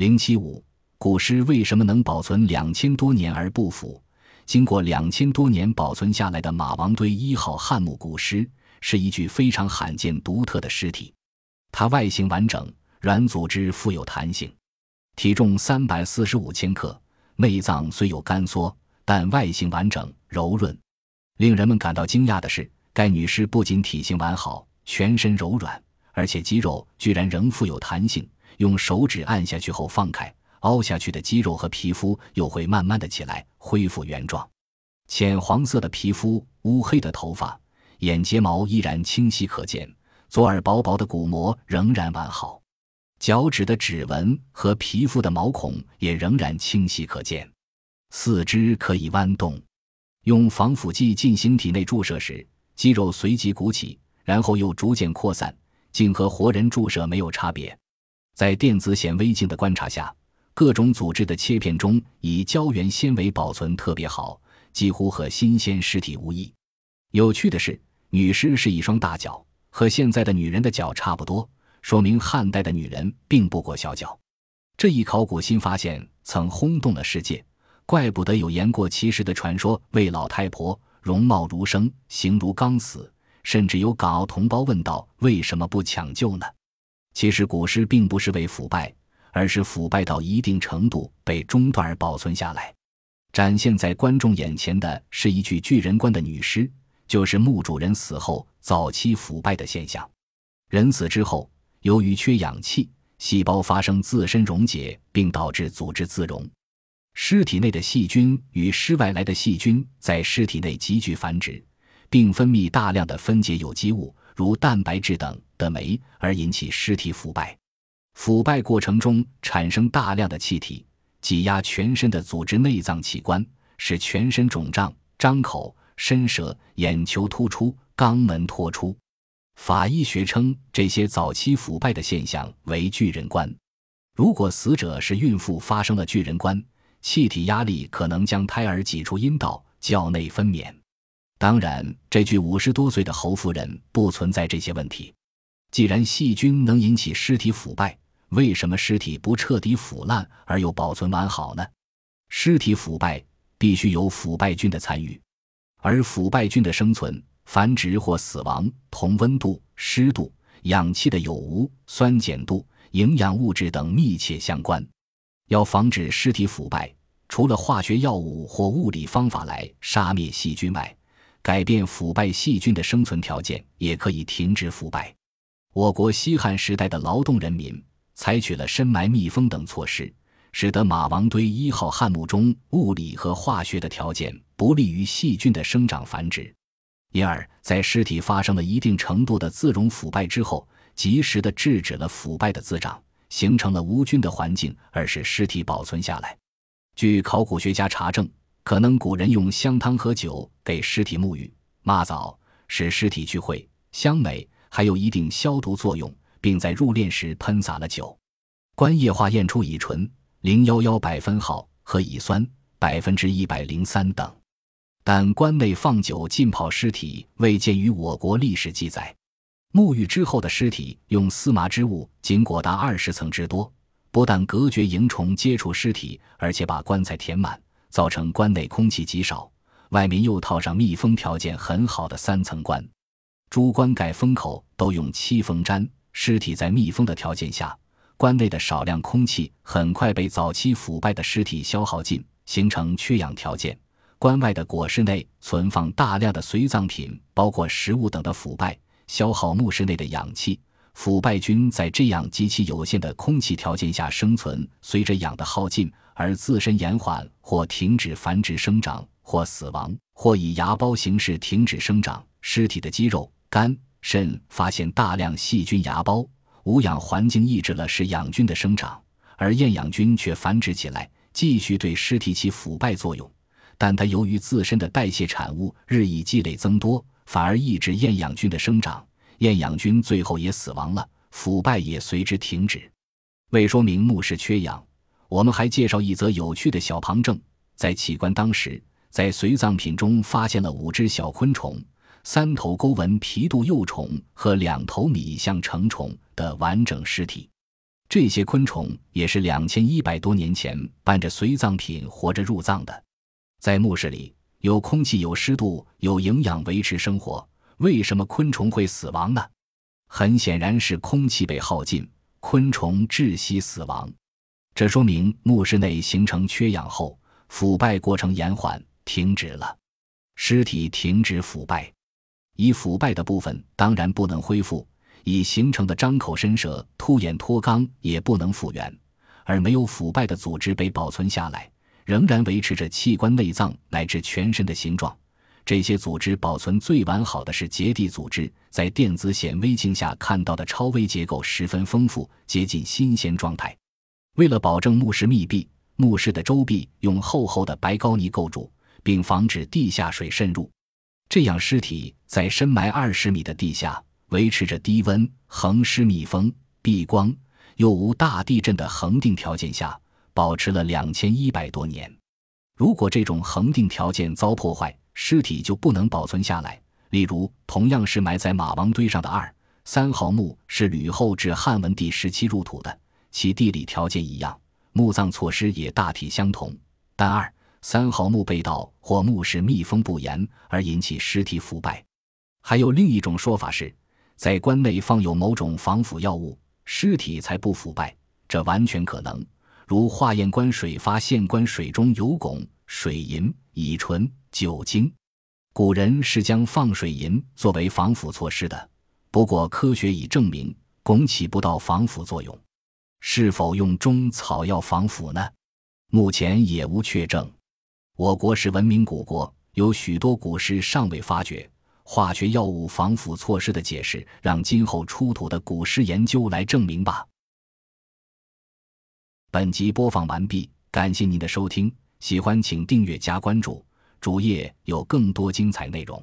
零七五，古尸为什么能保存两千多年而不腐？经过两千多年保存下来的马王堆一号汉墓古尸，是一具非常罕见独特的尸体。它外形完整，软组织富有弹性，体重三百四十五千克。内脏虽有干缩，但外形完整柔润。令人们感到惊讶的是，该女尸不仅体型完好，全身柔软，而且肌肉居然仍富有弹性。用手指按下去后放开，凹下去的肌肉和皮肤又会慢慢的起来，恢复原状。浅黄色的皮肤，乌黑的头发，眼睫毛依然清晰可见，左耳薄薄的鼓膜仍然完好，脚趾的指纹和皮肤的毛孔也仍然清晰可见。四肢可以弯动，用防腐剂进行体内注射时，肌肉随即鼓起，然后又逐渐扩散，竟和活人注射没有差别。在电子显微镜的观察下，各种组织的切片中以胶原纤维保存特别好，几乎和新鲜尸体无异。有趣的是，女尸是一双大脚，和现在的女人的脚差不多，说明汉代的女人并不裹小脚。这一考古新发现曾轰动了世界，怪不得有言过其实的传说：为老太婆容貌如生，形如刚死。甚至有港澳同胞问道：为什么不抢救呢？其实古尸并不是为腐败，而是腐败到一定程度被中断而保存下来。展现在观众眼前的是一具巨人棺的女尸，就是墓主人死后早期腐败的现象。人死之后，由于缺氧气，细胞发生自身溶解，并导致组织自溶。尸体内的细菌与尸外来的细菌在尸体内急剧繁殖，并分泌大量的分解有机物。如蛋白质等的酶而引起尸体腐败，腐败过程中产生大量的气体，挤压全身的组织内脏器官，使全身肿胀、张口、伸舌、眼球突出、肛门脱出。法医学称这些早期腐败的现象为巨人观。如果死者是孕妇，发生了巨人观，气体压力可能将胎儿挤出阴道，较内分娩。当然，这具五十多岁的侯夫人不存在这些问题。既然细菌能引起尸体腐败，为什么尸体不彻底腐烂而又保存完好呢？尸体腐败必须有腐败菌的参与，而腐败菌的生存、繁殖或死亡同温度、湿度、氧气的有无、酸碱度、营养物质等密切相关。要防止尸体腐败，除了化学药物或物理方法来杀灭细菌外，改变腐败细菌的生存条件，也可以停止腐败。我国西汉时代的劳动人民采取了深埋密封等措施，使得马王堆一号汉墓中物理和化学的条件不利于细菌的生长繁殖，因而，在尸体发生了一定程度的自溶腐败之后，及时的制止了腐败的滋长，形成了无菌的环境，而使尸体保存下来。据考古学家查证。可能古人用香汤和酒给尸体沐浴、抹澡，使尸体聚会香美，还有一定消毒作用，并在入殓时喷洒了酒。棺液化验出乙醇零幺幺百分号和乙酸百分之一百零三等，但棺内放酒浸泡尸体未见于我国历史记载。沐浴之后的尸体用丝麻织物仅裹达二十层之多，不但隔绝蝇虫接触尸体，而且把棺材填满。造成棺内空气极少，外面又套上密封条件很好的三层棺，诸棺盖封口都用漆封粘。尸体在密封的条件下，棺内的少量空气很快被早期腐败的尸体消耗尽，形成缺氧条件。棺外的椁室内存放大量的随葬品，包括食物等的腐败，消耗墓室内的氧气。腐败菌在这样极其有限的空气条件下生存，随着氧的耗尽。而自身延缓或停止繁殖生长，或死亡，或以芽孢形式停止生长。尸体的肌肉、肝、肾发现大量细菌芽孢，无氧环境抑制了使养菌的生长，而厌氧菌却繁殖起来，继续对尸体起腐败作用。但它由于自身的代谢产物日益积累增多，反而抑制厌氧菌的生长，厌氧菌最后也死亡了，腐败也随之停止。为说明墓室缺氧。我们还介绍一则有趣的小旁证：在起棺当时，在随葬品中发现了五只小昆虫、三头钩纹皮肚幼虫和两头米象成虫的完整尸体。这些昆虫也是两千一百多年前伴着随葬品活着入葬的。在墓室里，有空气、有湿度、有营养维持生活。为什么昆虫会死亡呢？很显然是空气被耗尽，昆虫窒息死亡。这说明墓室内形成缺氧后，腐败过程延缓停止了，尸体停止腐败。已腐败的部分当然不能恢复，已形成的张口伸舌、凸眼脱肛也不能复原，而没有腐败的组织被保存下来。仍然维持着器官内脏乃至全身的形状。这些组织保存最完好的是结缔组织，在电子显微镜下看到的超微结构十分丰富，接近新鲜状态。为了保证墓室密闭，墓室的周壁用厚厚的白膏泥构筑，并防止地下水渗入，这样尸体在深埋二十米的地下，维持着低温、恒湿、密封、避光又无大地震的恒定条件下。保持了两千一百多年。如果这种恒定条件遭破坏，尸体就不能保存下来。例如，同样是埋在马王堆上的二三号墓，是吕后至汉文帝时期入土的，其地理条件一样，墓葬措施也大体相同。但二三号墓被盗或墓室密封不严而引起尸体腐败。还有另一种说法是，在棺内放有某种防腐药物，尸体才不腐败。这完全可能。如化验官水发现棺水中有汞、水银、乙醇、酒精，古人是将放水银作为防腐措施的。不过科学已证明，汞起不到防腐作用。是否用中草药防腐呢？目前也无确证。我国是文明古国，有许多古尸尚未发掘。化学药物防腐措施的解释，让今后出土的古尸研究来证明吧。本集播放完毕，感谢您的收听，喜欢请订阅加关注，主页有更多精彩内容。